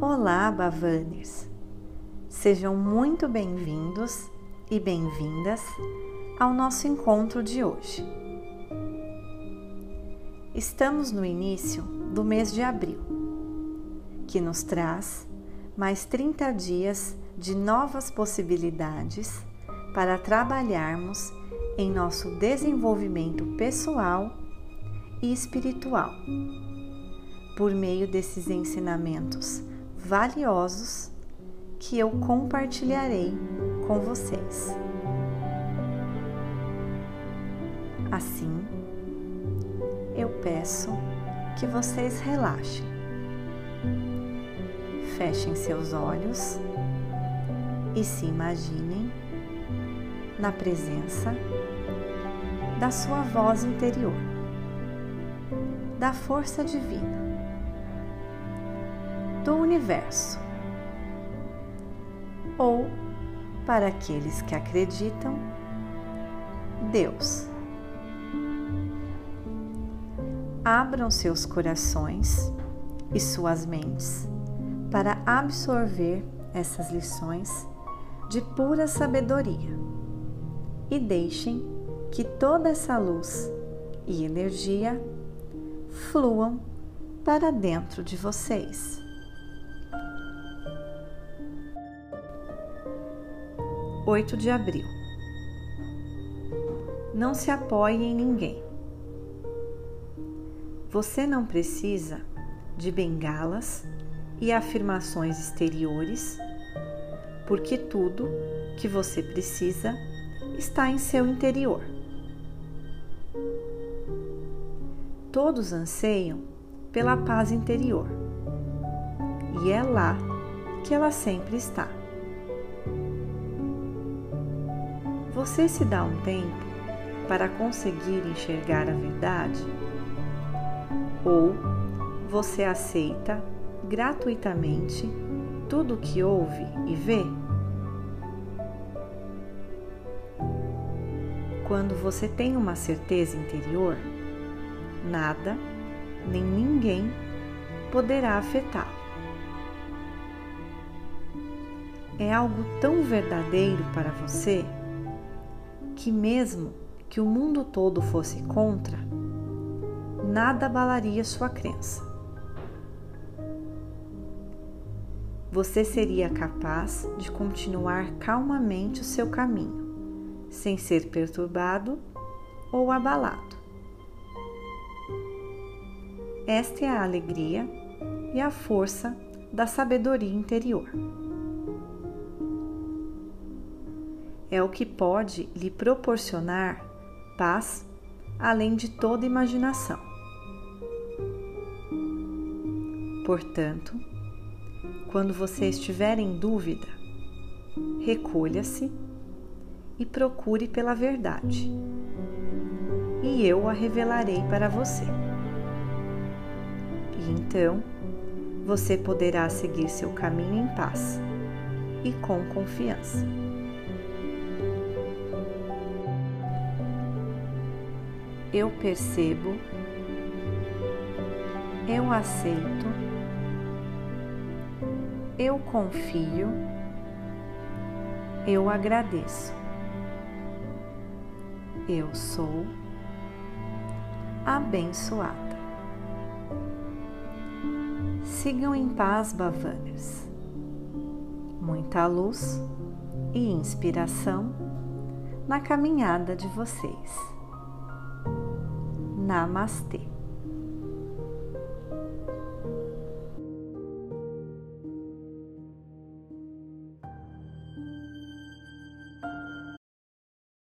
Olá, Bavaners! Sejam muito bem-vindos e bem-vindas ao nosso encontro de hoje. Estamos no início do mês de abril, que nos traz mais 30 dias de novas possibilidades para trabalharmos em nosso desenvolvimento pessoal e espiritual, por meio desses ensinamentos valiosos que eu compartilharei com vocês. Assim, eu peço que vocês relaxem. Fechem seus olhos e se imaginem na presença da sua voz interior, da força divina do universo. Ou, para aqueles que acreditam, Deus. Abram seus corações e suas mentes para absorver essas lições de pura sabedoria e deixem que toda essa luz e energia fluam para dentro de vocês. 8 de abril. Não se apoie em ninguém. Você não precisa de bengalas e afirmações exteriores, porque tudo que você precisa está em seu interior. Todos anseiam pela paz interior, e é lá que ela sempre está. Você se dá um tempo para conseguir enxergar a verdade? Ou você aceita gratuitamente tudo o que ouve e vê? Quando você tem uma certeza interior, nada nem ninguém poderá afetá-lo. É algo tão verdadeiro para você que, mesmo que o mundo todo fosse contra, nada abalaria sua crença. Você seria capaz de continuar calmamente o seu caminho, sem ser perturbado ou abalado. Esta é a alegria e a força da sabedoria interior. É o que pode lhe proporcionar paz além de toda imaginação. Portanto, quando você estiver em dúvida, recolha-se e procure pela verdade, e eu a revelarei para você. E então você poderá seguir seu caminho em paz e com confiança. Eu percebo, eu aceito, eu confio, eu agradeço. Eu sou abençoada. Sigam em paz, Bavanas. Muita luz e inspiração na caminhada de vocês. Namastê.